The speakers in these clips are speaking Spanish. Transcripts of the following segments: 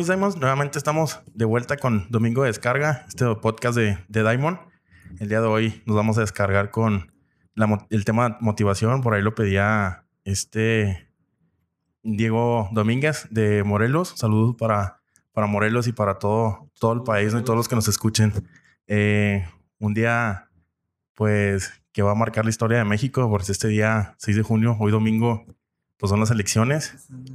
Mis Diamonds, nuevamente estamos de vuelta con Domingo de Descarga, este podcast de, de Diamond. El día de hoy nos vamos a descargar con el tema motivación. Por ahí lo pedía este Diego Domínguez de Morelos. Saludos para, para Morelos y para todo, todo el país y todos los que nos escuchen. Eh, un día, pues, que va a marcar la historia de México, porque este día, 6 de junio, hoy domingo, pues son las elecciones.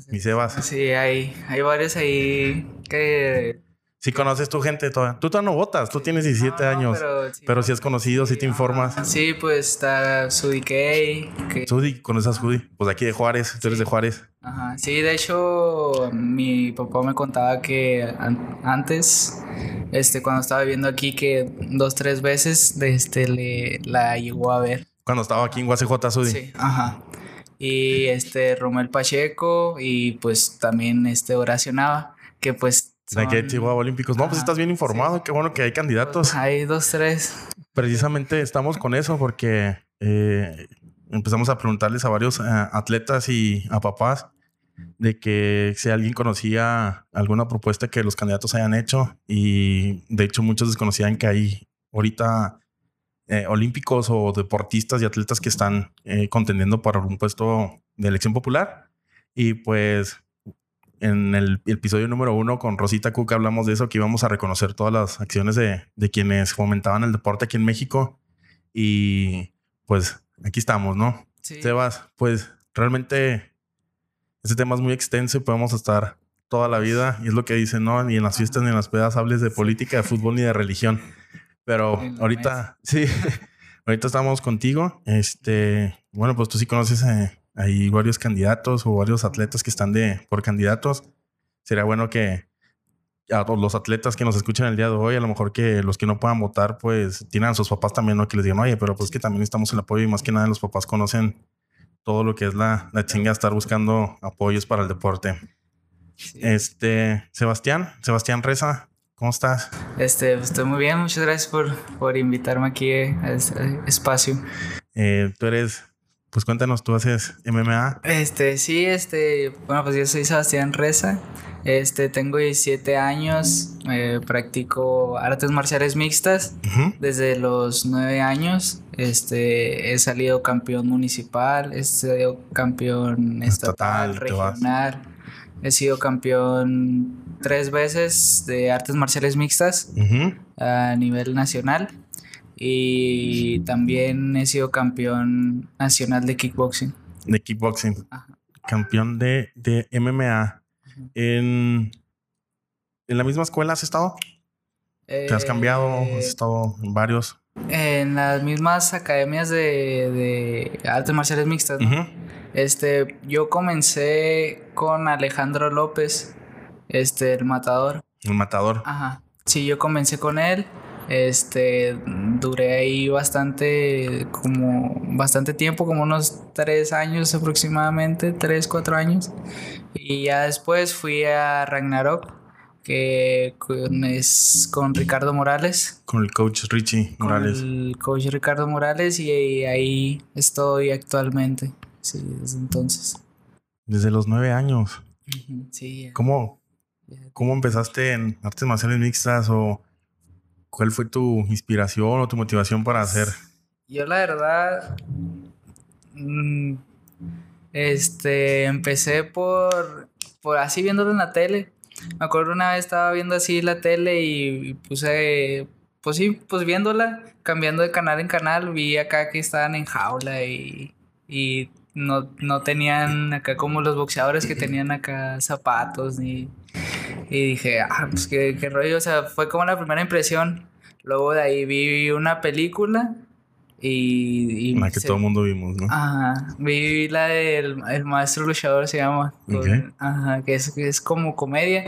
Mi Sebas. Sí, hay, hay varios ahí que si conoces tu gente, toda. tú todavía no votas, tú tienes 17 años, pero, si has conocido, si te informas. Sí, pues está Sudi Kay. Que... Sudi, ¿conoces a Sudi? Pues aquí de Juárez, tú eres de Juárez. Ajá, sí, de hecho, mi papá me contaba que antes, este, cuando estaba viviendo aquí, que dos, tres veces, este, le, la llegó a ver. Cuando estaba aquí en UACJ, Sudi. Sí, ajá. Y este, Romel Pacheco, y pues también este, oracionaba, que pues de que Chihuahua Olímpicos. No, pues estás bien informado. Qué bueno que hay candidatos. hay dos, tres. Precisamente estamos con eso porque eh, empezamos a preguntarles a varios eh, atletas y a papás de que si alguien conocía alguna propuesta que los candidatos hayan hecho y de hecho muchos desconocían que hay ahorita eh, olímpicos o deportistas y atletas que están contendiendo para un puesto de elección popular y pues en el, episodio número uno con Rosita Cook hablamos de eso, que íbamos a reconocer todas las acciones de, quienes fomentaban el deporte aquí en México. Y pues aquí estamos, ¿no? Sí. Sebas, pues realmente ese tema es muy extenso y podemos estar toda la vida. Y es lo que dicen, ¿no? Ni en las fiestas ni en las pedas hables de política, de fútbol ni de religión. Pero ahorita, sí, ahorita estamos contigo. Este, bueno, pues tú sí conoces eh, hay varios candidatos o varios atletas que están de por candidatos. Sería bueno que a los atletas que nos escuchan el día de hoy, a lo mejor que los que no puedan votar, pues tienen a sus papás también, ¿no? Que les digan, oye, pero pues que también estamos el apoyo y más que nada los papás conocen todo lo que es la, la chinga estar buscando apoyos para el deporte. Este, Sebastián, Sebastián Reza, ¿cómo estás? Este, pues, estoy muy bien, muchas gracias por, por invitarme aquí a este espacio. Eh, tú eres pues cuéntanos, ¿tú haces MMA? Este, sí, este, bueno, pues yo soy Sebastián Reza, este, tengo 17 años, eh, practico artes marciales mixtas desde los 9 años, este, he salido campeón municipal, he salido campeón estatal, regional, he sido campeón tres veces de artes marciales mixtas a nivel nacional y también he sido campeón nacional de kickboxing. De kickboxing. Campeón de, de MMA. en, ¿En la misma escuela has estado? ¿Te has cambiado? ¿Has eh, estado en varios? En las mismas academias de, de artes marciales mixtas. Este, yo comencé con Alejandro López, este, el matador. El matador. Ajá. Sí, yo comencé con él. Este, duré ahí bastante, como bastante tiempo, como unos tres años aproximadamente, tres, cuatro años. Y ya después fui a Ragnarok, que es con Ricardo Morales. Con el coach Richie Morales. Con el coach Ricardo Morales y ahí estoy actualmente, sí, desde entonces. Desde los nueve años. Sí. ¿Cómo, ¿Cómo empezaste en artes marciales mixtas o ¿Cuál fue tu inspiración o tu motivación para hacer? Yo la verdad, mm, este, empecé por, por así viéndolo en la tele. Me acuerdo una vez estaba viendo así la tele y, puse, pues sí, pues viéndola, cambiando de canal en canal, vi acá que estaban en jaula y, y no, no tenían acá como los boxeadores que tenían acá zapatos ni y dije, ah, pues qué, qué rollo, o sea, fue como la primera impresión. Luego de ahí vi una película y... y la que todo el mundo vimos, ¿no? Ajá, vi la del el maestro luchador, se llama. Ajá, que es, que es como comedia.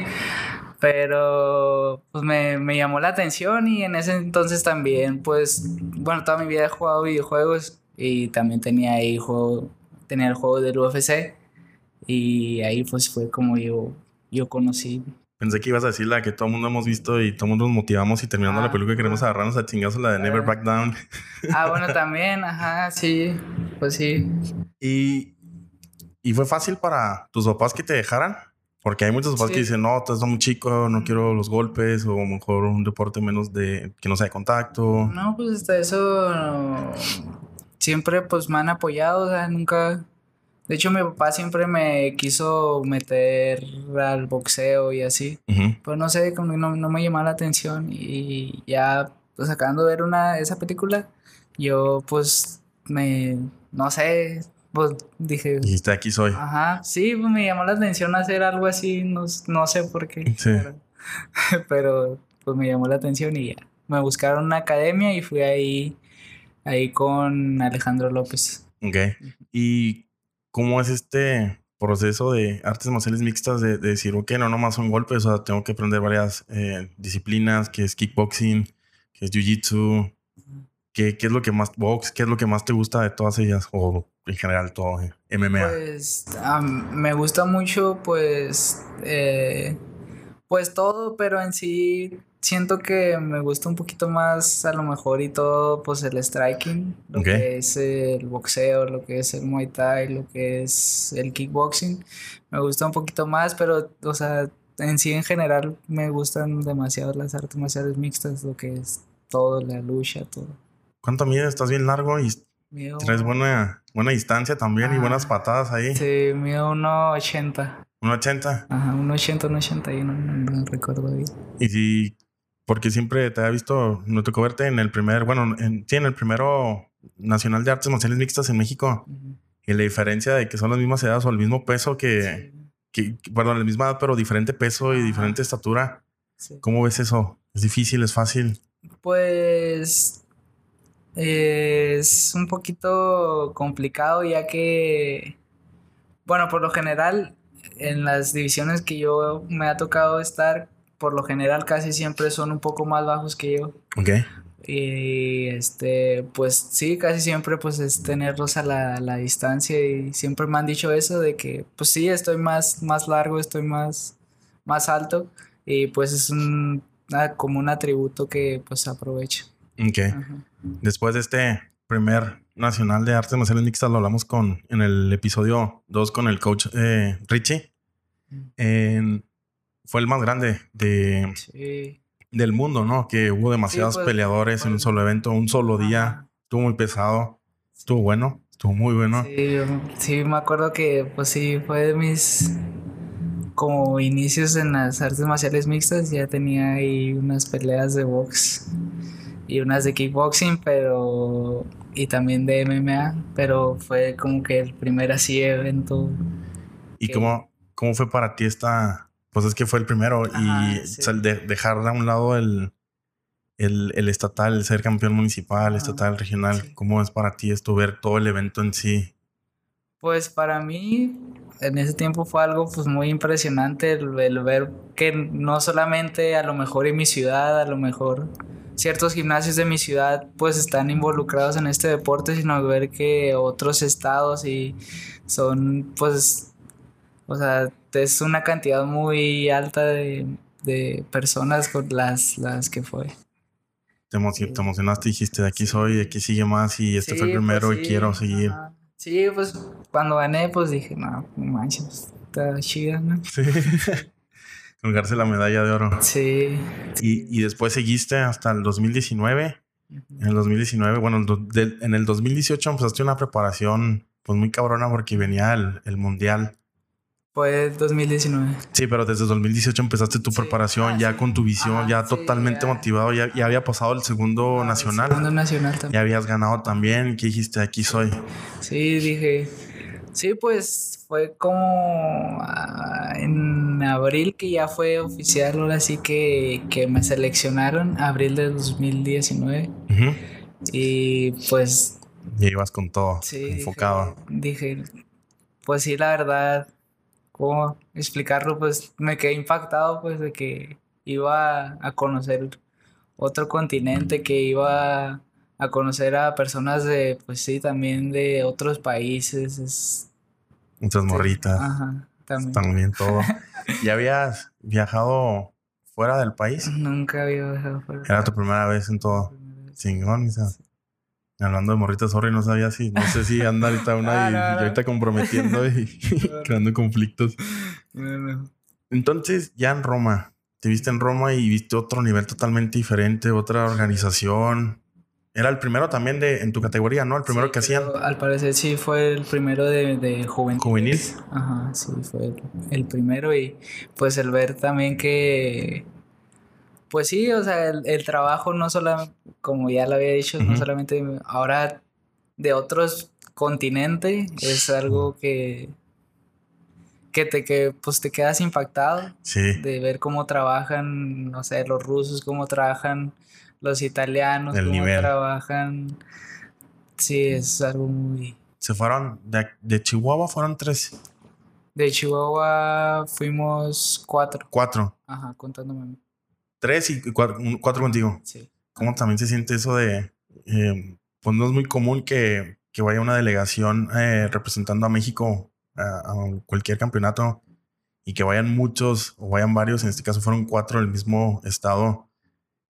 Pero pues me, me llamó la atención y en ese entonces también, pues, bueno, toda mi vida he jugado videojuegos y también tenía ahí juego, tenía el juego del UFC y ahí pues fue como yo, yo conocí Pensé que ibas a decir la que todo el mundo hemos visto y todo el mundo nos motivamos y terminando la ah, película queremos agarrarnos a chingazo la de Never Back Down. Ah, bueno, también, ajá, sí, pues sí. ¿Y, ¿Y fue fácil para tus papás que te dejaran? Porque hay muchos papás que dicen, no, estás muy chico, no quiero los golpes, o mejor un deporte menos de que no sea de contacto. No, pues hasta eso no, siempre pues me han apoyado, o sea, nunca... De hecho, mi papá siempre me quiso meter al boxeo y así. Pero no sé, no, no me llamaba la atención y ya, pues acabando de ver una, esa película, yo pues me, no sé, pues dije, Dijiste, aquí soy. ajá, sí, pues me llamó la atención hacer algo así, no, no sé por qué, Sí. pero, pero, pues me llamó la atención y ya. Me buscaron una academia y fui ahí, ahí con Alejandro López. Ok. ¿Y cómo es este proceso de artes marciales mixtas de, de decir, ok, no nomás son golpes, o sea, tengo que aprender varias eh, disciplinas, que es kickboxing, que es jiu-jitsu, ¿qué, qué es lo que más, box, qué es lo que más te gusta de todas ellas, o en general todo, eh, MMA? Pues me gusta mucho, pues, eh, pues todo, pero en sí siento que me gusta un poquito más a lo mejor y todo, pues el striking, lo Ok. que es el boxeo, lo que es el Muay Thai, lo que es el kickboxing, me gusta un poquito más, pero, o sea, en sí en general me gustan demasiado las artes marciales mixtas, lo que es todo, la lucha, todo. ¿Cuánto mides? Estás bien largo y Mido, traes buena, buena distancia también y buenas Ah. patadas ahí. sí, mido 1.80. 1.80. Ajá, un 80, un 81, no, no recuerdo bien. Y si, porque siempre te había visto, no tocó verte en el primer, bueno, en, sí, en el primero Nacional de Artes Marciales Mixtas en México. Y la diferencia de que son las mismas edades o el mismo peso que, Sí, que, perdón, la misma edad, pero diferente peso y diferente estatura. sí. ¿Cómo ves eso? ¿Es difícil? ¿Es fácil? Pues es un poquito complicado ya que, bueno, por lo general, en las divisiones que yo me ha tocado estar, por lo general casi siempre son un poco más bajos que yo. Ok. Y este, pues sí, casi siempre pues es tenerlos a la, la distancia y siempre me han dicho eso de que pues sí, estoy más, más largo, estoy más, más alto y pues es un, ah, como un atributo que pues aprovecho. Ok. Ajá. Después de este primer Nacional de Artes Marciales Mixtas, lo hablamos con, en el episodio 2 con el coach eh, Richie. En- fue el más grande de, Sí. del mundo, ¿no? Que hubo demasiados pues, peleadores en un pues, solo evento, un solo día. Ajá. Estuvo muy pesado. Estuvo bueno. Estuvo muy bueno. Sí, yo- sí, me acuerdo que pues sí, fue de mis como inicios en las artes marciales mixtas, ya tenía ahí unas peleas de box y unas de kickboxing, pero y también de MMA, pero fue como que el primer así evento. ¿Y que- cómo, cómo fue para ti esta? Pues es que fue el primero Ajá, y sí. de- dejar a un lado el, el, el estatal, el ser campeón municipal, Ajá, estatal, regional. sí. ¿Cómo es para ti esto ver todo el evento en sí? Pues para mí en ese tiempo fue algo pues muy impresionante el, el ver que no solamente a lo mejor en mi ciudad, a lo mejor ciertos gimnasios de mi ciudad pues están involucrados en este deporte, sino ver que otros estados y son pues, o sea, es una cantidad muy alta de, de personas con las, las que fue. Te, emocionaste dijiste, de aquí soy, de aquí sigue más y este fue el pues primero y quiero seguir. ajá. Sí, pues cuando gané pues dije, no, no manches, está chida, ¿no? Sí. Colgarse la medalla de oro. Sí. Y, y después seguiste hasta el 2019. Ujú. En el 2019, bueno, en el 2018 empezaste una preparación pues muy cabrona porque venía el, el mundial. Fue 2019. Sí, pero desde 2018 empezaste tu Sí. preparación Ah, ya sí. con tu visión, Ajá, ya sí, totalmente ya. motivado, ya, ya había pasado el segundo Ah, nacional, Segundo nacional también. ya habías ganado también, ¿qué dijiste? Aquí soy. Sí, dije. Sí, pues fue como ah, en abril que ya fue oficial, ahora sí que, que me seleccionaron, abril de 2019. Ujú. Y pues Y ibas con todo, sí, dije- enfocado. Dije, pues sí, la verdad, ¿cómo explicarlo? Pues me quedé impactado pues de que iba a conocer otro continente, que iba a conocer a personas de, pues sí, también de otros países. Es, Muchas morritas, Ajá, también. también todo. ¿Ya habías viajado fuera del país? Nunca había viajado fuera. Era tu primera vez en todo. Chingón, sea, Hablando de morritas, sorry, no sabía si, no sé si anda ahorita una Ah, y, no, y no. ahorita comprometiendo y creando conflictos. No. Entonces, ya en Roma, te viste en Roma y viste otro nivel totalmente diferente, otra organización. Era el primero también de en tu categoría, ¿no? El primero que hacían. Al parecer sí fue el primero de, de juvenil. Juvenil. Ajá, sí, fue el, primero y pues el ver también que pues sí, o sea, el, trabajo no solo, como ya lo había dicho, no solamente ahora de otros continentes, es algo que que te que pues te quedas impactado de ver cómo trabajan, no sé, los rusos, cómo trabajan los italianos, cómo trabajan. Sí, es algo muy... Se fueron, de, Chihuahua fueron tres. De Chihuahua fuimos cuatro. Cuatro. Ajá, contándome. Tres y cuatro, contigo. Sí. ¿Cómo también se siente eso de... Eh, pues no es muy común que, que vaya una delegación eh, representando a México a, cualquier campeonato y que vayan muchos o vayan varios, en este caso fueron cuatro del mismo estado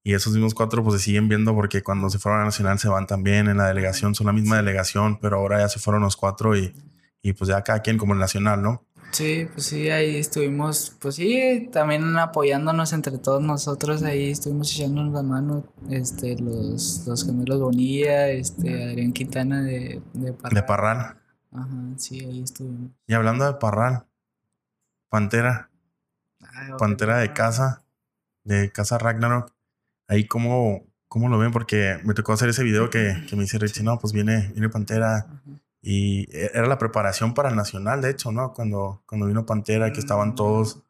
y esos mismos cuatro pues se siguen viendo porque cuando se fueron a Nacional se van también en la delegación, son la misma delegación, pero ahora ya se fueron los cuatro y, y pues ya cada quien como el Nacional, ¿no? Sí, pues sí, ahí estuvimos, pues sí, también apoyándonos entre todos nosotros, ahí estuvimos echándonos la mano, este, los, los gemelos Bonilla, este, Adrián Quintana de, de Parral. De Parral. Ajá, sí, ahí estuvimos. Y hablando de Parral, Pantera, Pantera de casa, de casa Ragnarok, ahí cómo, cómo lo ven, porque me tocó hacer ese video que, que me dice Richie, no, pues viene, viene Pantera. Y e, era la preparación para el Nacional, de hecho, ¿no? Cuando, cuando vino Pantera, que estaban todos.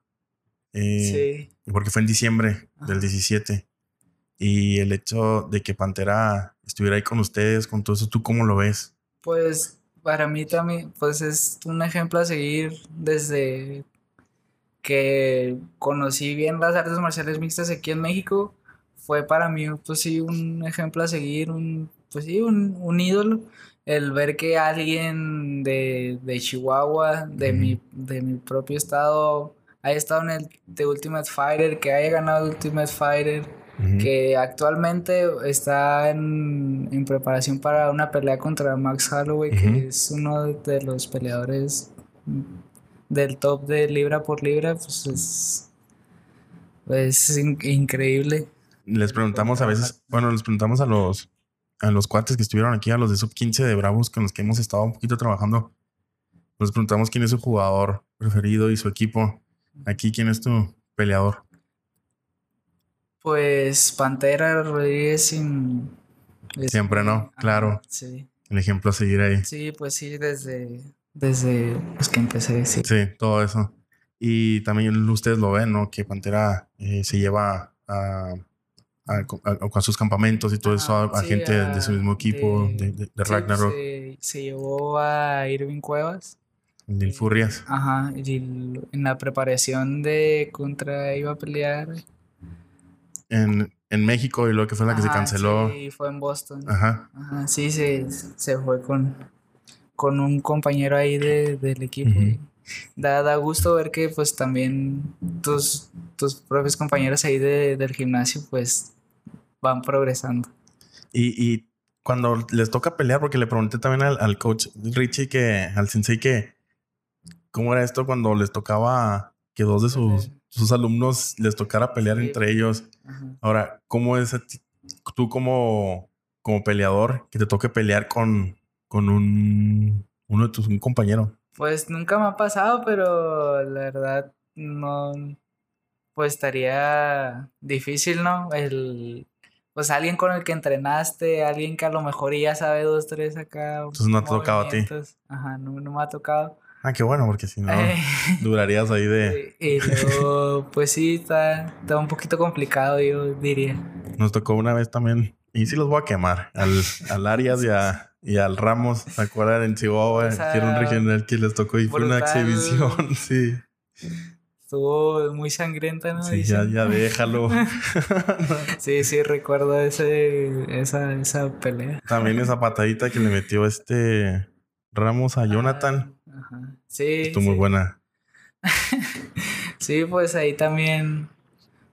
Eh, sí. Porque fue en diciembre del 17. Y el hecho de que Pantera estuviera ahí con ustedes, con todo eso, ¿tú cómo lo ves? Pues para mí también, pues es un ejemplo a seguir desde que conocí bien las artes marciales mixtas aquí en México. Fue para mí, pues sí, un ejemplo a seguir, un, pues sí, un, un ídolo el ver que alguien de, Chihuahua, de, mi, de mi propio estado, haya estado en el The Ultimate Fighter, que haya ganado Ultimate Fighter, que actualmente está en, preparación para una pelea contra Max Holloway, que es uno de los peleadores del top de libra por libra, pues es, es increíble. Les preguntamos a veces, bueno, les preguntamos a los a los cuates que estuvieron aquí, a los de sub 15 de Bravos con los que hemos estado un poquito trabajando, nos preguntamos quién es su jugador preferido y su equipo. Aquí, ¿quién es tu peleador? Pues Pantera Rodríguez sin... Siempre, ¿no? Claro. sí. El ejemplo a seguir ahí. Sí, pues sí, desde, desde pues, que empecé, sí. Sí, todo eso. Y también ustedes lo ven, ¿no? Que Pantera eh, se lleva a a, sus campamentos y todo eso a, gente de su mismo equipo, de, de, Ragnarok. Se, llevó a Irving Cuevas. El Furrias. Ajá, y en la preparación de contra iba a pelear. En, en México y luego que fue la que se canceló. Sí, fue en Boston. Ajá. Ajá sí, se, se fue con, con un compañero ahí de, del equipo. Da, da, gusto ver que pues también tus, tus propios compañeros ahí de, del gimnasio pues van progresando. Y, y, cuando les toca pelear, porque le pregunté también al, coach Richie, que al sensei, que cómo era esto cuando les tocaba que dos de sus, sus alumnos les tocara pelear entre ellos. Ahora, ¿cómo es tú como, como peleador que te toque pelear con, con un, uno de tus un compañero? Pues nunca me ha pasado, pero la verdad no, pues estaría difícil, ¿no? El pues alguien con el que entrenaste, alguien que a lo mejor ya sabe dos, tres acá. Entonces no te ha tocado a ti. Ajá, no, me ha tocado. Ah, qué bueno, porque si no, eh. durarías ahí de... Y, luego, pues sí, está, está un poquito complicado, yo diría. Nos tocó una vez también, y sí los voy a quemar, al, al Arias y, a, y al Ramos, ¿se acuerdan? En Chihuahua, que era un regional que les tocó y fue una exhibición, sí. Estuvo muy sangrienta, ¿no? Sí, ya, ya déjalo. sí, sí, recuerdo ese, esa, esa pelea. También esa patadita que le metió este Ramos a Jonathan. ajá. Sí. Estuvo muy buena. sí, pues ahí también,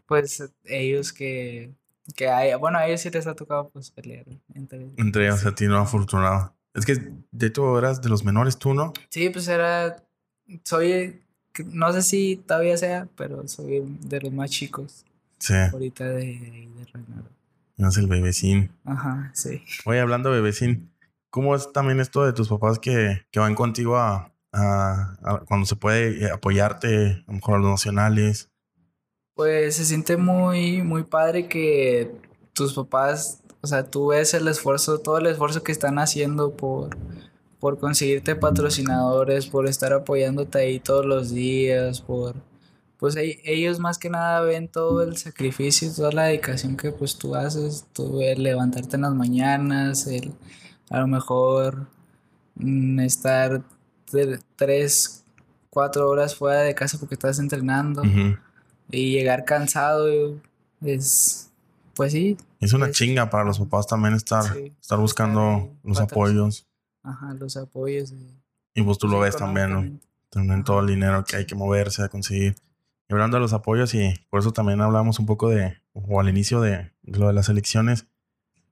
pues ellos que, que hay, bueno, a ellos sí les ha tocado pues pelear entre, entre ellos. a ti no afortunado. Es que de hecho eras de los menores tú, ¿no? Sí, pues era, soy no sé si todavía sea, pero soy de los más chicos. Sí. Ahorita de, de, No es el bebecín. Ajá, sí. Oye, hablando de bebecín, ¿cómo es también esto de tus papás que, que van contigo a, a, cuando se puede apoyarte, a lo mejor a los nacionales? Pues se siente muy, muy padre que tus papás, o sea, tú ves el esfuerzo, todo el esfuerzo que están haciendo por, por conseguirte patrocinadores, por estar apoyándote ahí todos los días, por pues ellos más que nada ven todo el sacrificio, toda la dedicación que pues tú haces, tú el levantarte en las mañanas, el a lo mejor mm, estar tres, cuatro horas fuera de casa porque estás entrenando y llegar cansado es pues sí. Es una chinga para los papás también estar, estar buscando los apoyos. Ajá, los apoyos. Y pues tú lo ves también, ¿no? También todo el dinero que hay que moverse a conseguir hablando de los apoyos y por eso también hablamos un poco de, o al inicio de, lo de las elecciones,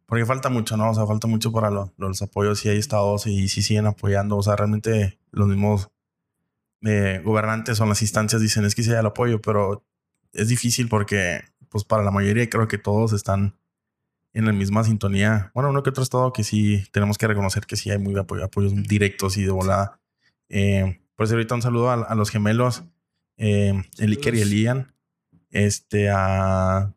porque falta mucho, ¿no? O sea, falta mucho para los apoyos y hay estados y si siguen apoyando, o sea, realmente los mismos eh, gobernantes o las instancias dicen es que sí hay el apoyo, pero es difícil porque, pues para la mayoría creo que todos están en la misma sintonía. Bueno, uno que otro estado que sí tenemos que reconocer que sí hay muy apoyos directos y de volada. Eh, por eso ahorita un saludo a los gemelos eh, el Iker y el Ian, este, a,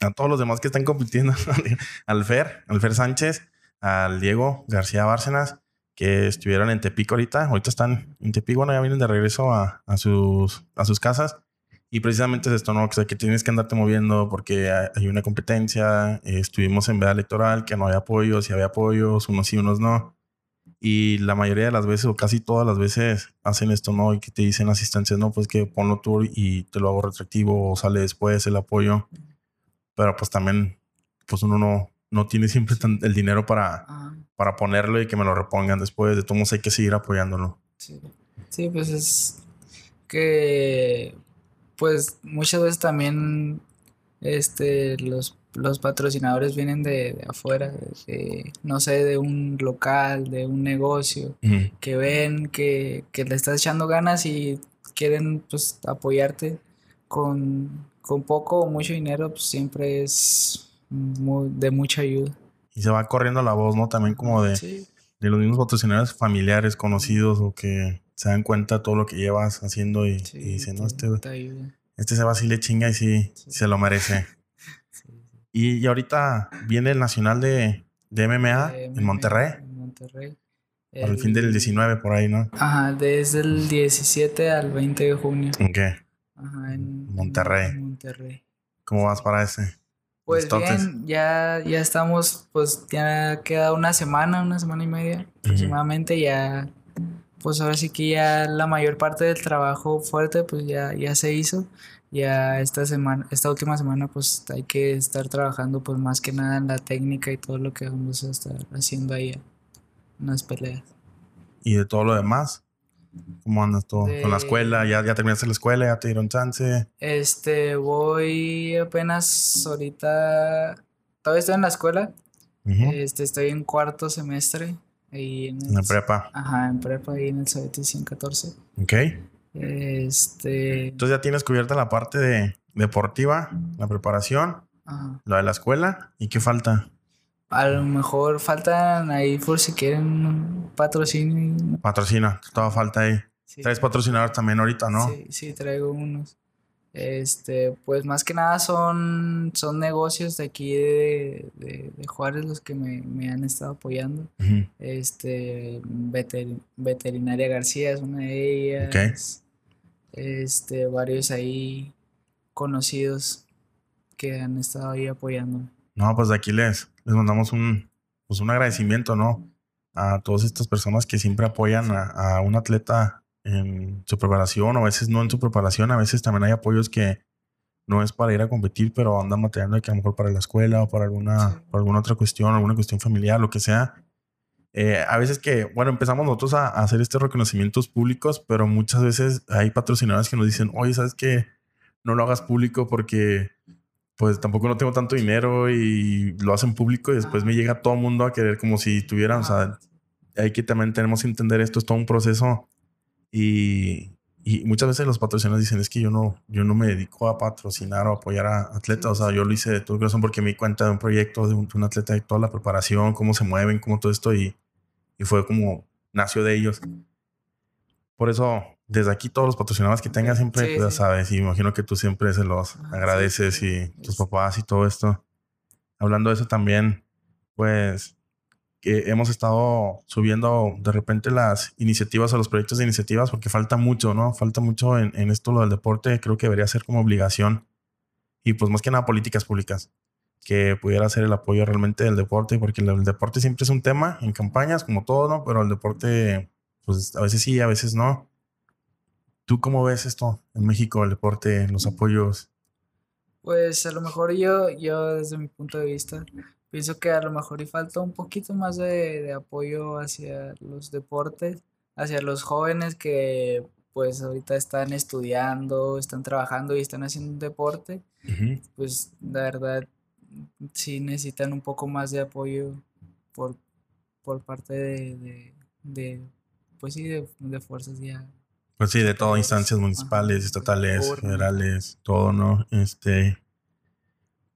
a todos los demás que están compitiendo, al Fer, al Fer Sánchez, al Diego García Bárcenas, que estuvieron en Tepico ahorita, ahorita están en Tepico, bueno, ya vienen de regreso a, sus, a sus casas. Y precisamente es esto, ¿no? que tienes que andarte moviendo porque hay una competencia. estuvimos en veda electoral, que no hay apoyos, y había apoyos, unos sí, unos no. Y la mayoría de las veces, o casi todas las veces, hacen esto, ¿no? Y que te dicen asistencias, no, pues que ponlo tú y te lo hago retractivo o sale después el apoyo. Pero pues también, pues uno no, no tiene siempre el dinero para, para ponerlo y que me lo repongan después. De todos hay que seguir apoyándolo. Sí. sí, pues es que, pues muchas veces también, este, los los patrocinadores vienen de, afuera, no sé, de un local, de un negocio, que ven que, le estás echando ganas y quieren pues apoyarte con, poco o mucho dinero, pues siempre es de mucha ayuda. Y se va corriendo la voz, ¿no? También como de, de los mismos patrocinadores familiares, conocidos o que se dan cuenta todo lo que llevas haciendo y, dicen, no, este, este se va así le chinga y sí. se lo merece. Y, ahorita viene el Nacional de, de MMA en Monterrey. En Monterrey. Para el, fin del 19 por ahí, ¿no? Ajá, desde el 17 al 20 de junio. ¿En qué? Ajá, en Monterrey. Monterrey. ¿Cómo vas para ese? Pues bien, ya, ya estamos, pues ya queda una semana, una semana y media aproximadamente, ya, pues ahora sí que ya la mayor parte del trabajo fuerte, pues ya, ya se hizo ya esta semana, esta última semana, pues hay que estar trabajando pues más que nada en la técnica y todo lo que vamos a estar haciendo ahí en las peleas. ¿Y de todo lo demás? ¿Cómo andas todo? ¿Con la escuela? ¿Ya, ¿Ya terminaste la escuela? ¿Ya te dieron chance? Este, voy apenas ahorita. Todavía estoy en la escuela. Este, estoy en cuarto semestre. Ahí en, la prepa. Ajá, en prepa, ahí en el CBT 114. Ok. Este. Entonces ya tienes cubierta la parte de deportiva, la preparación, la de la escuela. ¿Y qué falta? A lo mejor faltan ahí por si quieren patrocinio. Patrocina, toda falta ahí. Traes patrocinadores también ahorita, ¿no? Sí, sí, traigo unos. Este, pues más que nada son, son negocios de aquí de, de, Juárez los que me, han estado apoyando. Este, Veterinaria García es una de ellas. Este, varios ahí conocidos que han estado ahí apoyando. No, pues de aquí les, les mandamos un, pues un agradecimiento, ¿no? A todas estas personas que siempre apoyan a, a un atleta en su preparación, o a veces no en su preparación, a veces también hay apoyos que no es para ir a competir, pero andan materiando que a lo mejor para la escuela o para alguna, alguna otra cuestión, alguna cuestión familiar, lo que sea. Eh, a veces que, bueno, empezamos nosotros a, hacer estos reconocimientos públicos, pero muchas veces hay patrocinadores que nos dicen, oye, ¿sabes qué? No lo hagas público porque pues tampoco no tengo tanto dinero y lo hacen público y después me llega todo el mundo a querer como si tuvieran, o sea, hay que también tenemos que entender esto, es todo un proceso Y, y muchas veces los patrocinadores dicen, es que yo no, yo no me dedico a patrocinar o apoyar a atletas. O sea, yo lo hice de todo corazón porque me di cuenta de un proyecto de un, atleta y toda la preparación, cómo se mueven, cómo todo esto. Y, y fue como nació de ellos. Por eso, desde aquí, todos los patrocinadores que tengas siempre, pues, ya sabes, y imagino que tú siempre se los ah, agradeces y tus papás y todo esto. Hablando de eso también, pues que hemos estado subiendo de repente las iniciativas o los proyectos de iniciativas porque falta mucho, ¿no? Falta mucho en, en, esto lo del deporte. Creo que debería ser como obligación y pues más que nada políticas públicas que pudiera ser el apoyo realmente del deporte porque el, deporte siempre es un tema en campañas como todo, ¿no? Pero el deporte pues a veces sí, a veces no. ¿Tú cómo ves esto en México, el deporte, los apoyos? Pues a lo mejor yo, yo desde mi punto de vista, pienso que a lo mejor y falta un poquito más de, apoyo hacia los deportes, hacia los jóvenes que pues ahorita están estudiando, están trabajando y están haciendo deporte, pues la verdad sí necesitan un poco más de apoyo por, por parte de, de, pues sí, de, fuerzas ya. Pues sí, de todas instancias municipales, estatales, federales, todo, ¿no? Este,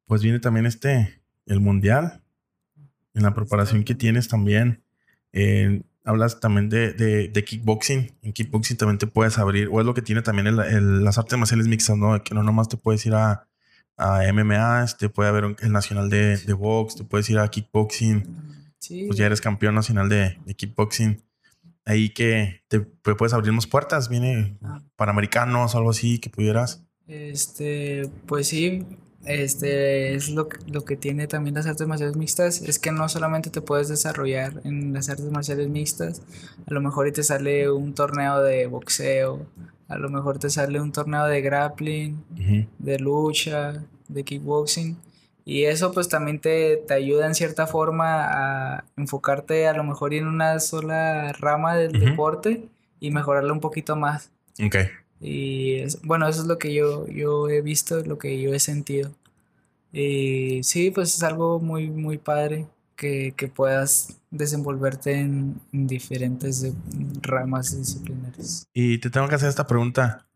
pues viene también este, el mundial, en la preparación que tienes también, eh, hablas también de, de, kickboxing. En kickboxing también te puedes abrir, o es lo que tiene también el, las artes marciales mixtas, ¿no? Que no nomás te puedes ir a, a MMA, te puede haber el nacional de, de box, te puedes ir a kickboxing. Pues ya eres campeón nacional de, kickboxing. Ahí que te puedes abrir más puertas, viene para ah. panamericanos o algo así que pudieras. Este, pues sí, este es lo, lo que tiene también las artes marciales mixtas, es que no solamente te puedes desarrollar en las artes marciales mixtas, a lo mejor te sale un torneo de boxeo, a lo mejor te sale un torneo de grappling, de lucha, de kickboxing. Y eso pues también te, te, ayuda en cierta forma a enfocarte a lo mejor en una sola rama del deporte y mejorarlo un poquito más. Ok. Y bueno, eso es lo que yo, yo he visto, lo que yo he sentido. Y sí, pues es algo muy, muy padre que, que puedas desenvolverte en, diferentes ramas disciplinarias. Y te tengo que hacer esta pregunta.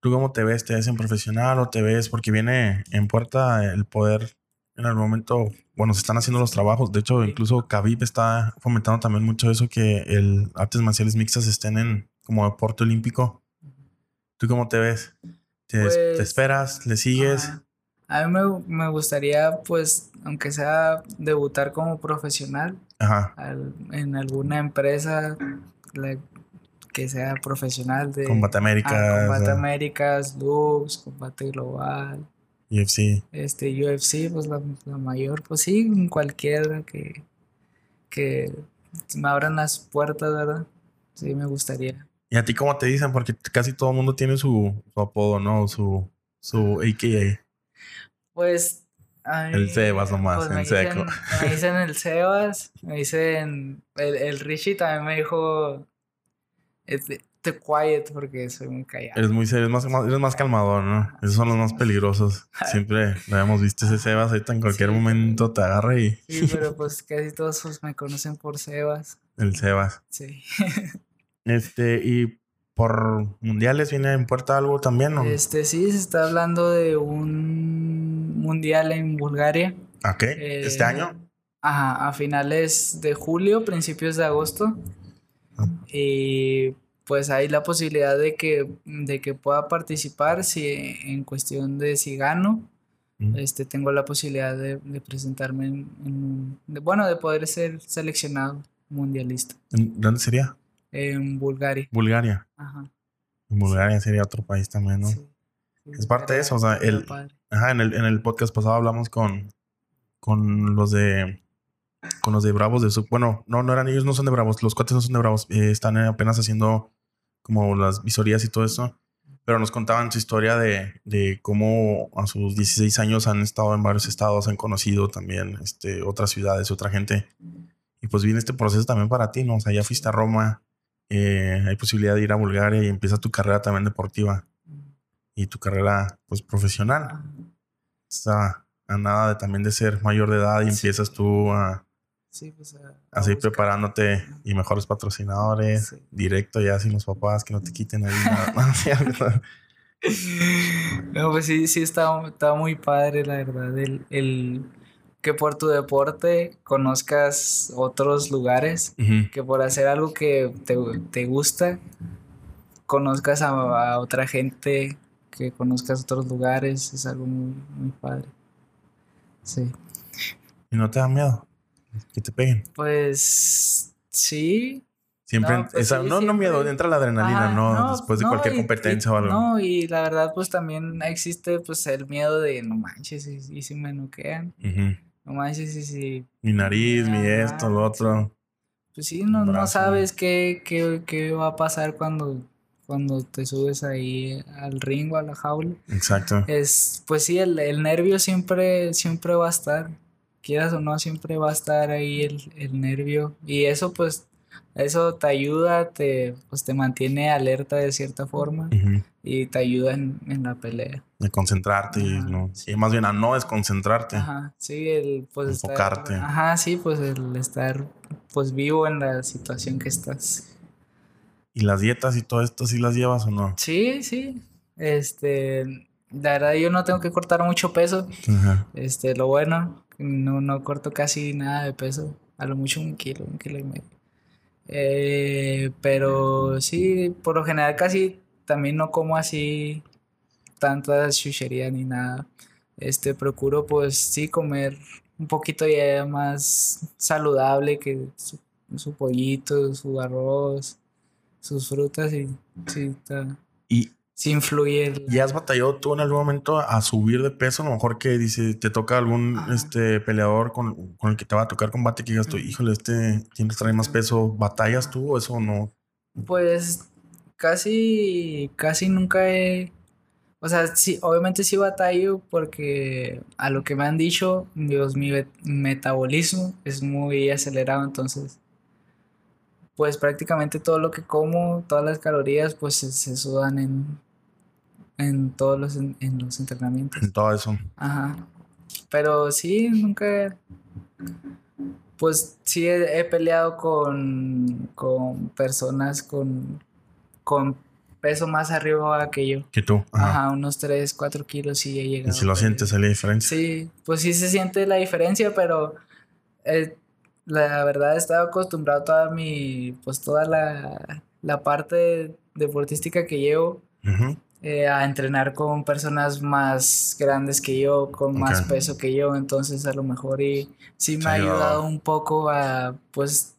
¿Tú cómo te ves? ¿Te ves en profesional o te ves? Porque viene en puerta el poder en el momento, bueno, se están haciendo los trabajos. De hecho, incluso Khabib está fomentando también mucho eso, que el artes marciales mixtas estén en como deporte olímpico. ¿Tú cómo te ves? ¿Te, pues, esperas? ¿Le sigues? a mí me, gustaría, pues, aunque sea debutar como profesional en alguna empresa que sea profesional de... Combate Américas. Ah, Combate Américas, Lux, Combate Global. UFC. Este, UFC, pues la, mayor, pues sí, cualquiera que, que me abran las puertas, ¿verdad? Sí, me gustaría. ¿Y a ti cómo te dicen? Porque casi todo el mundo tiene su, apodo, ¿no? Su, su AKA. Pues. el Sebas nomás, pues en seco. me dicen el Sebas, me dicen. El, el Richie también me dijo. The quiet porque soy muy callado. Eres muy serio, eres más, eres más calmador, ¿no? Esos son los más peligrosos. Siempre lo habíamos visto ese Sebas, ahorita en cualquier momento te agarra y. Sí, pero pues casi todos me conocen por Sebas. El Sebas. Sí. Este, y por mundiales viene en puerta algo también, ¿no? Este, sí, se está hablando de un mundial en Bulgaria. ¿A qué? ¿Este eh, año? Ajá, a finales de julio, principios de agosto. Ah. Y pues hay la posibilidad de que, de que pueda participar si en cuestión de si gano. Mm. Este, tengo la posibilidad de, presentarme en, bueno, de poder ser seleccionado mundialista. ¿Dónde sería? En Bulgaria. Bulgaria. Ajá. En Bulgaria sería otro país también, ¿no? Sí. es parte de eso, o sea, el, ajá, en, el, en el podcast pasado hablamos con, con los de con los de Bravos de su, bueno, no, no eran ellos, no son de Bravos, los cuates no son de Bravos, eh, están apenas haciendo como las visorías y todo eso, pero nos contaban su historia de, de, cómo a sus 16 años han estado en varios estados, han conocido también este, otras ciudades, otra gente, y pues viene este proceso también para ti, ¿no? O sea, ya fuiste a Roma, eh, hay posibilidad de ir a Bulgaria y empieza tu carrera también deportiva y tu carrera pues profesional. Está a nada de también de ser mayor de edad y empiezas tú a, Sí, pues a, buscar. preparándote y mejores patrocinadores. Sí. Directo ya sin los papás que no te quiten ahí nada. No, pues sí, sí estaba, estaba muy padre, la verdad, el, el que por tu deporte conozcas otros lugares, que por hacer algo que te, te gusta, conozcas a, a otra gente, que conozcas otros lugares, es algo muy, muy padre. Sí. Y no te da miedo que te peguen. Pues sí, Siempre, No, pues esa- sí, no, miedo, entra la adrenalina, Ajá, ¿no? Después de no, cualquier y- competencia y- o algo. No, y la verdad, pues también existe pues el miedo de no manches, y, y si me noquean, Ujú. No manches, y si, Mi nariz, mi Ajá, esto, lo otro. pues sí, no, no sabes qué, qué, qué va a pasar cuando, cuando te subes ahí al ring o a la jaula. Exacto. Es, pues sí, el, el nervio siempre, siempre va a estar, quieras o no, siempre va a estar ahí el, el nervio. Y eso pues, eso te ayuda, te, pues te mantiene alerta de cierta forma Ujú. Y te ayuda en, en la pelea. De concentrarte Ajá, no. sí. Más bien a no desconcentrarte. Ajá, sí, el pues estar- Enfocarte. ajá, sí, pues el estar pues vivo en la situación que estás. ¿Y las dietas y todo esto sí las llevas o no? Sí, sí. Este, la verdad yo no tengo que cortar mucho peso. Ajá. Este, lo bueno, no, no corto casi nada de peso, a lo mucho un kilo, un kilo y medio. Eh, pero sí, por lo general casi también no como así tantas chucherías ni nada. Este, procuro pues sí comer un poquito ya más saludable que su, su pollito, su arroz, sus frutas y sí, está- ¿Y, sí influye el- ¿Y has batallado tú en algún momento a subir de peso? A lo mejor que dice, te toca algún Ajá. este peleador con, con el que te va a tocar combate que digas tú, híjole, este tiene que traer más peso. ¿Batallas tú o eso no? Pues casi, casi nunca he, o sea, sí, obviamente sí batallo porque a lo que me han dicho, Dios, mi metabolismo es muy acelerado, entonces, pues prácticamente todo lo que como, todas las calorías, pues se, se sudan en, en todos los, en, en los entrenamientos. En todo eso. Ajá. Pero sí, nunca. Pues sí he, he peleado con, con personas con, con peso más arriba que yo. Que tú. Ajá. Ajá, unos 3, 4 kilos sí he Y llegado. si lo a sientes, la diferencia. Sí, pues sí se siente la diferencia, pero eh, la verdad he estado acostumbrado toda mi, pues toda la, la parte deportística que llevo eh, a entrenar con personas más grandes que yo, con más peso que yo, entonces a lo mejor y sí me ha ayudado. un poco a, pues,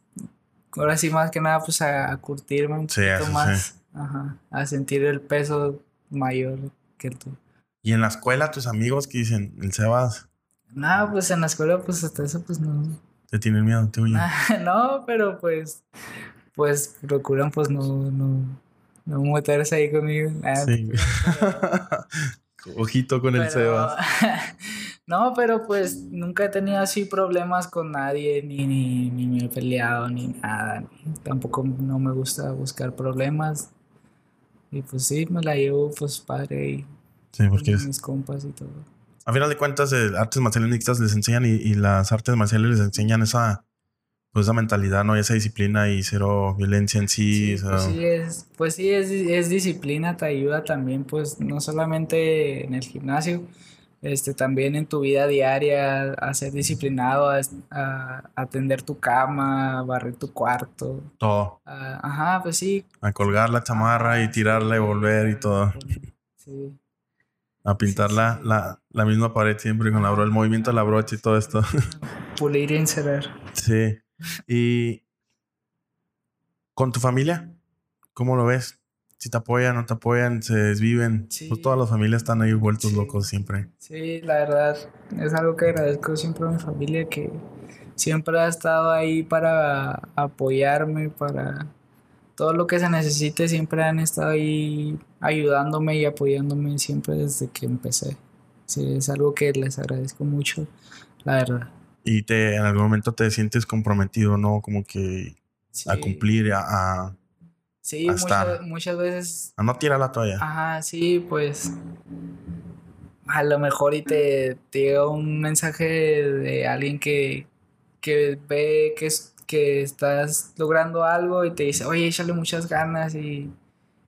ahora sí más que nada, pues a, curtirme un Sí, poquito eso sí. Ajá, a sentir el peso mayor que tú. Y en la escuela, tus amigos que dicen, el Sebas, Nada, pues en la escuela, pues hasta eso, pues no, te tienen miedo, te huyen. no, pero pues, pues procuran, pues no, no, no meterse ahí conmigo. Ah, Sí. Ojito con el Sebas. no, pero pues nunca he tenido así problemas con nadie, ni, ni, ni me he peleado, ni nada. tampoco no me gusta buscar problemas. Y pues sí, me la llevo pues padre y Sí, porque con es- mis compas y todo. a final de cuentas, eh, artes marciales mixtas les enseñan y, y las artes marciales les enseñan esa, pues esa mentalidad, ¿no? Y esa disciplina y cero violencia en sí. Sí, pues sí es, pues sí es, es disciplina, te ayuda también, pues no solamente en el gimnasio, este, también en tu vida diaria, a ser disciplinado, a, a atender tu cama, a barrer tu cuarto. todo. a- ajá, pues sí. A colgar la chamarra y tirarla y volver y todo. Sí, A pintar sí, la, sí. La, la misma pared siempre con la bro- el movimiento de la brocha y todo esto. pulir y encerrar. Sí. Y con tu familia, ¿cómo lo ves? Si te apoyan, no te apoyan, se desviven. Sí. Pues todas las familias están ahí vueltos Sí. locos siempre. Sí, la verdad, es algo que agradezco siempre a mi familia que siempre ha estado ahí para apoyarme, para todo lo que se necesite, siempre han estado ahí ayudándome y apoyándome siempre desde que empecé. Sí, es algo que les agradezco mucho, la verdad. Y te, en algún momento te sientes comprometido, ¿no? Como que a cumplir, a, a, sí, muchas, muchas veces a no tirar la toalla. Ajá, sí, pues a lo mejor y te, te llega un mensaje de alguien que, que ve que, que estás logrando algo y te dice, oye, échale muchas ganas y,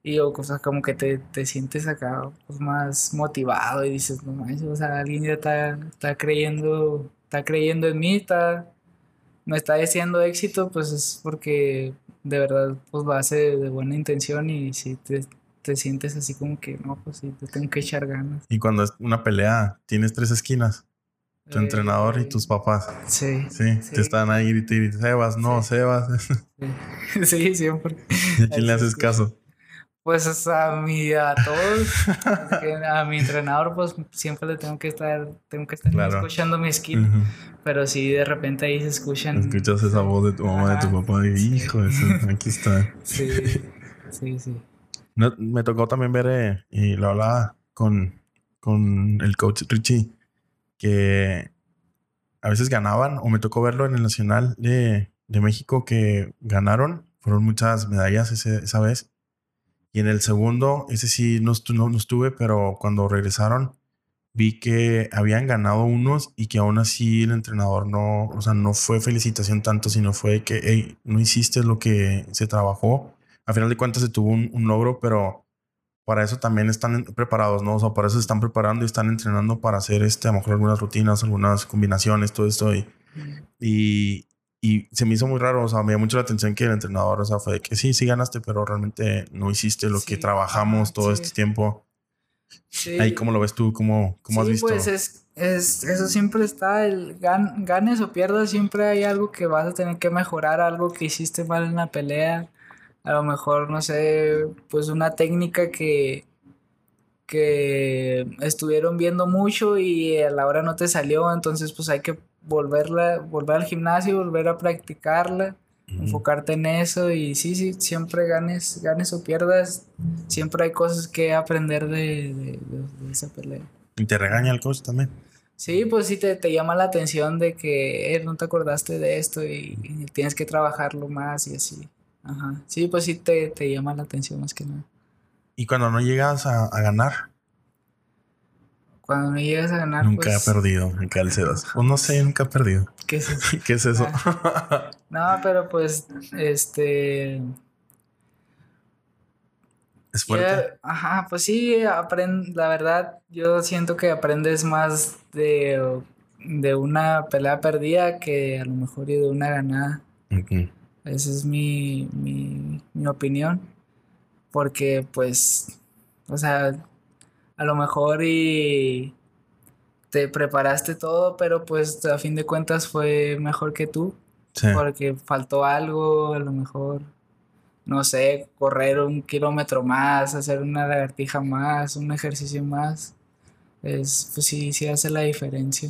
y o cosas como que te, te sientes acá pues, más motivado y dices, no manches, o sea, alguien ya está, está creyendo, está creyendo en mí, está, me está diciendo éxito, pues es porque de verdad pues lo hace de buena intención y si te, te sientes así como que no, pues sí, te tengo que echar ganas. Y cuando es una pelea, tienes tres esquinas. Tu entrenador y tus papás. Sí, sí. te están ahí y te Sebas, no, Sebas. Sí. siempre. ¿Y a quién le haces caso? Pues a mi, a todos, a mi entrenador, pues siempre le tengo que estar, tengo que estar escuchando mi skill. Pero sí, de repente ahí se escuchan. Escuchas esa voz de tu mamá, de tu papá, y hijo, aquí está. Sí, sí, sí. me tocó también ver, eh, y lo hablaba con, con el coach Richie, que a veces ganaban, o me tocó verlo en el Nacional de, México que ganaron, fueron muchas medallas esa vez. Y en el segundo, ese sí no, no, estuve, pero cuando regresaron vi que habían ganado unos y que aún así el entrenador no, o sea, no fue felicitación tanto, sino fue que, hey, no hiciste lo que se trabajó. A final de cuentas se tuvo un, un logro, pero para eso también están preparados, ¿no? O sea, para eso se están preparando y están entrenando para hacer este, a lo mejor algunas rutinas, algunas combinaciones, todo esto. Y, y, y, se me hizo muy raro, o sea, me dio mucho la atención que el entrenador, o sea, fue de que sí, sí ganaste, pero realmente no hiciste lo que trabajamos todo este tiempo. Sí. Ahí, ¿cómo lo ves tú? ¿Cómo, cómo has visto? Pues es, es, eso siempre está, el gan, ganes o pierdas, siempre hay algo que vas a tener que mejorar, algo que hiciste mal en la pelea a lo mejor, no sé, pues una técnica que, que estuvieron viendo mucho y a la hora no te salió, entonces pues hay que volverla, volver al gimnasio, volver a practicarla, enfocarte en eso y sí, sí, siempre ganes, ganes o pierdas, siempre hay cosas que aprender de, esa pelea. ¿Y te regaña el coach también? Sí, pues sí te, te llama la atención de que eh, no te acordaste de esto y tienes que trabajarlo más y así. Ajá. Sí, pues sí te, llama la atención más que nada. ¿Y cuando no llegas a, ganar? Cuando no llegas a ganar. Nunca pues... he perdido en Calcedas. O no sé, nunca he perdido. ¿Qué es eso? ¿Qué es eso? Ah. no, pero pues, este. ¿Es fuerte? ajá, pues sí, aprend, la verdad, yo siento que aprendes más de, de una pelea perdida que a lo mejor de una ganada. Esa es mi, mi, mi opinión. Porque pues, o sea, a lo mejor y te preparaste todo, pero pues a fin de cuentas fue mejor que tú. Porque faltó algo, a lo mejor, no sé, correr un kilómetro más, hacer una lagartija más, un ejercicio más. Es, pues sí, sí hace la diferencia.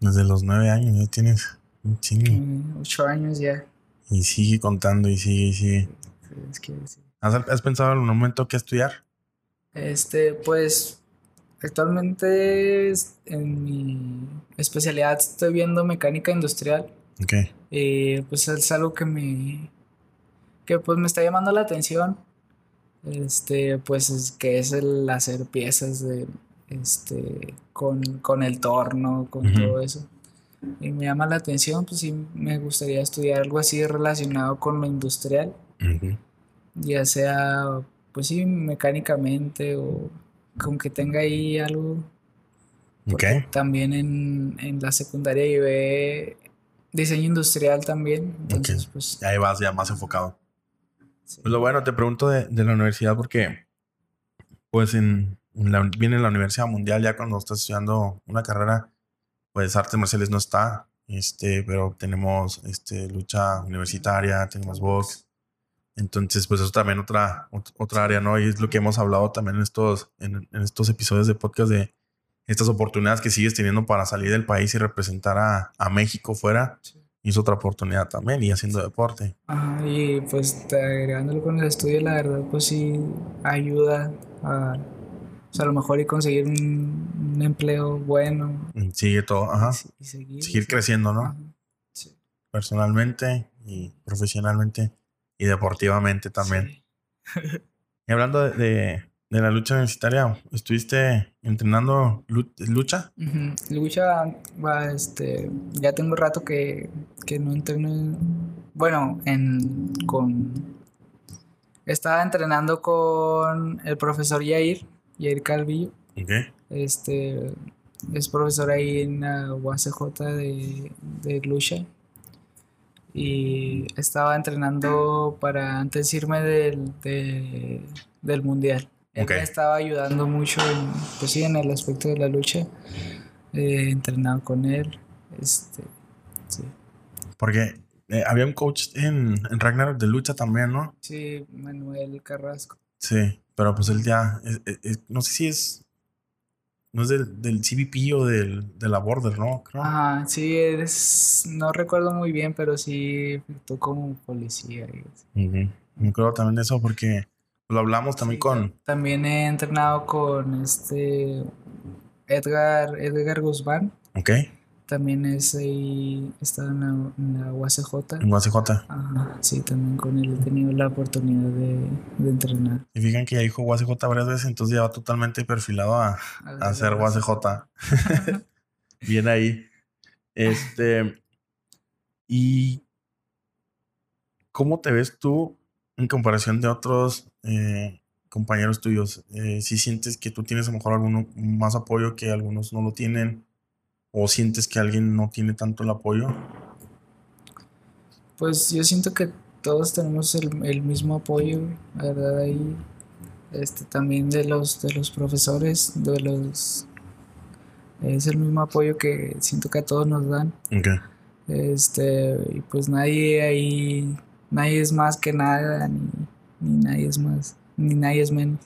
Desde los nueve años ya tienes un chingo. Mm, ocho años ya. Y sigue contando y sigue y sigue. ¿Has, pensado en un momento qué estudiar? Este, pues actualmente en mi especialidad estoy viendo mecánica industrial. Ok. Y pues es algo que me que pues me está llamando la atención. Este, pues es que es el hacer piezas de este con, con el torno, con todo eso y me llama la atención, pues sí me gustaría estudiar algo así relacionado con lo industrial. Ya sea, pues sí, mecánicamente o con que tenga ahí algo. También en, en, la secundaria llevé diseño industrial también. Entonces, pues. Ahí vas ya más enfocado. Pues lo bueno, te pregunto de, de la universidad porque, pues, en, viene la Universidad Mundial ya cuando estás estudiando una carrera pues artes marciales no está, este, pero tenemos este, lucha universitaria, tenemos box. Entonces, pues eso también otra, otra área, ¿no? Y es lo que hemos hablado también en estos, en, estos episodios de podcast de estas oportunidades que sigues teniendo para salir del país y representar a, a México fuera. Y es otra oportunidad también, y haciendo deporte. Ajá, y pues agregándolo con el estudio, la verdad, pues sí ayuda a o sea, a lo mejor y conseguir un, empleo bueno. Mm, sigue todo, ajá. Y seguir, creciendo, ¿no? Sí. Personalmente y profesionalmente y deportivamente también. y hablando de, de la lucha universitaria, ¿estuviste entrenando lucha? Lucha, va, este, ya tengo rato que, que no entreno, bueno, en, con, estaba entrenando con el profesor Yair, Yair Calvillo. Este, es profesor ahí en la UACJ de, de lucha y estaba entrenando para antes irme del, del mundial. Él me estaba ayudando mucho en, pues sí, en el aspecto de la lucha. Eh, entrenado con él. Este, sí. Porque eh, había un coach en, en Ragnarok de lucha también, ¿no? Sí, Manuel Carrasco. Sí, pero pues él ya, no sé si es no es del, del CBP o del, de la Border, ¿no? Ajá, sí, es, no recuerdo muy bien, pero sí tú como policía. Me acuerdo también de eso porque lo hablamos también con... También he entrenado con este Edgar, Edgar Guzmán. Ok. También es ahí, está en la, en la UACJ. En UACJ. Ajá, sí, también con él he tenido la oportunidad de, de entrenar. Y fíjense que ya dijo UACJ varias veces, entonces ya va totalmente perfilado a, a hacer UACJ. Bien ahí. Este. ¿Y cómo te ves tú en comparación de otros eh, compañeros tuyos? Eh, si sientes que tú tienes a lo mejor alguno más apoyo que algunos no lo tienen ¿O sientes que alguien no tiene tanto el apoyo? Pues yo siento que todos tenemos el, mismo apoyo, ¿verdad? Ahí, este, también de los, de los profesores, de los... Es el mismo apoyo que siento que a todos nos dan. Okay. Este, y pues nadie ahí, nadie es más que nada, ni, ni nadie es más, ni nadie es menos.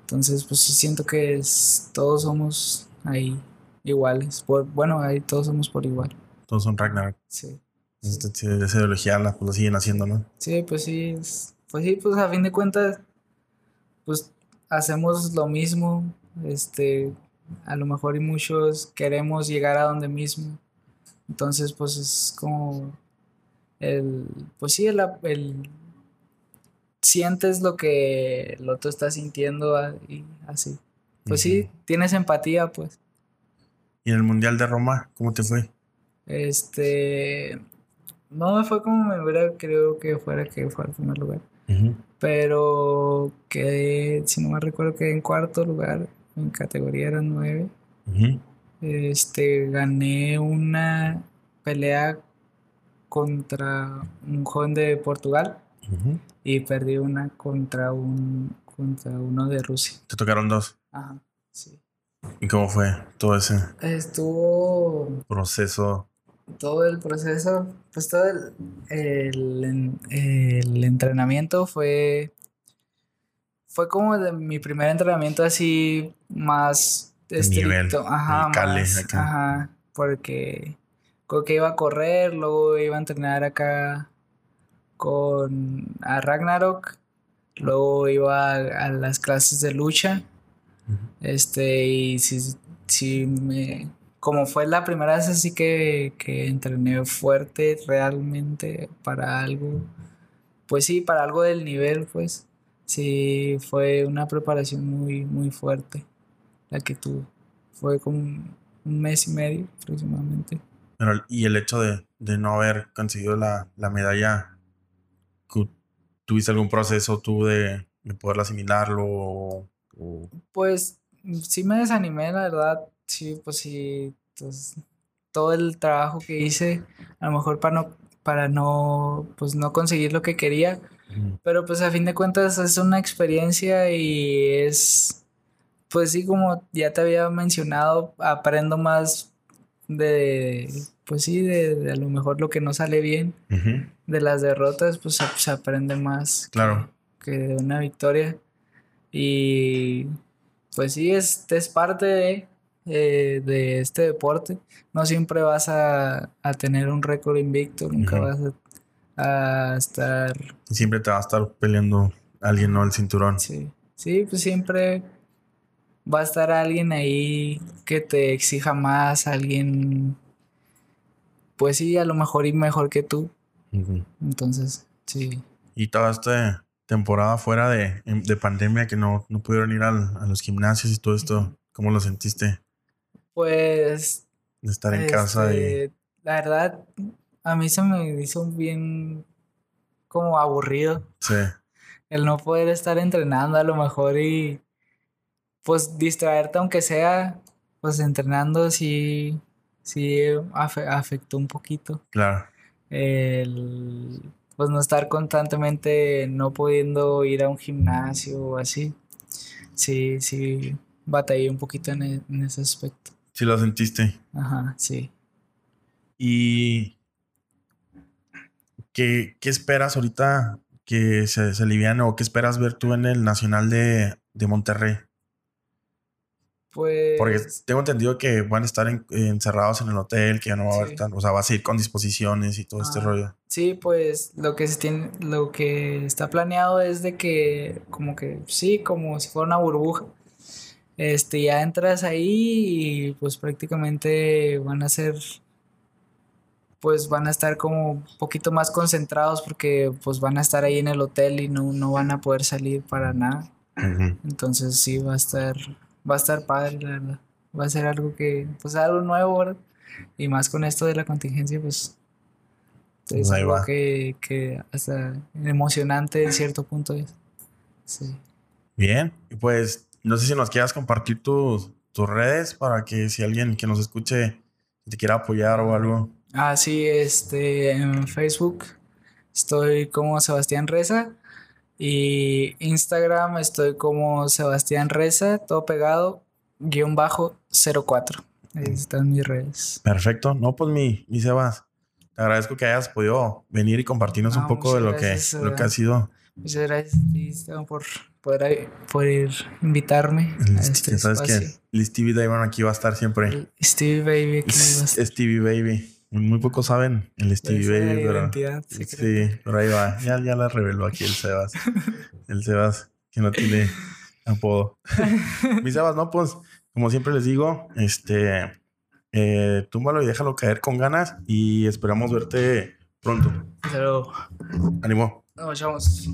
Entonces, pues sí siento que es, todos somos ahí iguales. Por, bueno, ahí todos somos por igual. Todos son Ragnarok. Sí. Este, esa ideología la, pues, siguen haciendo, ¿no? Sí, pues sí. Pues sí, pues a fin de cuentas, pues hacemos lo mismo. Este, a lo mejor y muchos queremos llegar a donde mismo. Entonces, pues es como el, pues sí, el, el sientes lo que el otro está sintiendo y así. Pues sí, tienes empatía, pues. ¿Y en el Mundial de Roma, cómo te fue? Este. No me fue como me hubiera creo que fuera que fue al primer lugar. Pero quedé, si no me recuerdo, quedé en cuarto lugar. En categoría eran nueve. Este, gané una pelea contra un joven de Portugal y perdí una contra un contra uno de Rusia. ¿Te tocaron dos? Ajá, sí. ¿Y cómo fue todo ese Estuvo proceso? Todo el proceso, pues todo el, el, entrenamiento fue fue como de mi primer entrenamiento así más estricto, ajá, ajá, porque creo que iba a correr, luego iba a entrenar acá con a Ragnarok, luego iba a las clases de lucha este, y si, si me. Como fue la primera vez así que, que entrené fuerte realmente para algo, pues sí, para algo del nivel, pues sí, fue una preparación muy, muy fuerte la que tuve. Fue como un mes y medio aproximadamente. Pero, y el hecho de, de no haber conseguido la, la, medalla, ¿tuviste algún proceso tú de, de poder asimilarlo? Pues sí me desanimé, la verdad. Sí, pues sí. Pues, todo el trabajo que hice, a lo mejor para no, para no, pues no conseguir lo que quería. Pero pues a fin de cuentas es una experiencia y es, pues sí, como ya te había mencionado, aprendo más de, pues sí, de, a lo mejor lo que no sale bien, de las derrotas, pues se, aprende más claro. que de una victoria. Y pues sí, es, es parte eh, de, este deporte. No siempre vas a, tener un récord invicto, nunca vas a, estar... Siempre te va a estar peleando alguien, ¿no? El cinturón. Sí, sí, pues siempre va a estar alguien ahí que te exija más, alguien, pues sí, a lo mejor y mejor que tú. Entonces, sí. Y todo este temporada fuera de, de pandemia que no, no pudieron ir al- a los gimnasios y todo esto? ¿Cómo lo sentiste? Pues De estar en casa y... Este, La verdad, a mí se me hizo bien como aburrido Sí, el no poder estar entrenando a lo mejor y pues distraerte aunque sea, pues entrenando sí, sí afe- afectó un poquito. claro. El pues no estar constantemente no pudiendo ir a un gimnasio o así. Sí, sí, batallé un poquito en, e- en ese aspecto. Sí lo sentiste. Ajá, sí. ¿Y qué, qué esperas ahorita que se, se aliviane o qué esperas ver tú en el Nacional de, de Monterrey? Pues Porque tengo entendido que van a estar en- encerrados en el hotel, que ya no va a haber tan, o sea, vas a ir con disposiciones y todo este rollo. Sí, pues lo que se tiene, lo que está planeado es de que como que sí, como si fuera una burbuja. Este, ya entras ahí y pues prácticamente van a ser pues van a estar como un poquito más concentrados porque pues van a estar ahí en el hotel y no, no van a poder salir para nada. Entonces sí va a estar va a estar padre, la verdad. Va a ser algo que pues algo nuevo, ¿verdad? Y más con esto de la contingencia, pues es ahí algo va. que, que hasta emocionante en cierto punto es. Sí. Bien, y pues no sé si nos quieras compartir tus, tus redes para que si alguien que nos escuche te quiera apoyar o algo. Ah, sí, este, en Facebook estoy como Sebastián Reza y Instagram estoy como Sebastián Reza, todo pegado, guion bajo 04. Ahí están mis redes. Perfecto. No, pues mi, mi Sebas, te agradezco que hayas podido venir y compartirnos un poco de lo que, gracias, lo que ha sido. Muchas gracias Esteban, por poder, por invitarme el a Sti- este Sabes espacio. que Stevie Diamond aquí va a estar siempre. El Stevie Baby aquí va a estar. Stevie Baby. Muy pocos saben el Stevie Baby, pero sí, por ahí va. Ya, ya la reveló aquí el Sebas. El Sebas que no tiene apodo. Mi Sebas, no, pues, como siempre les digo, este, eh, túmbalo y déjalo caer con ganas y esperamos verte pronto. Hasta luego. Ánimo. Nos vemos.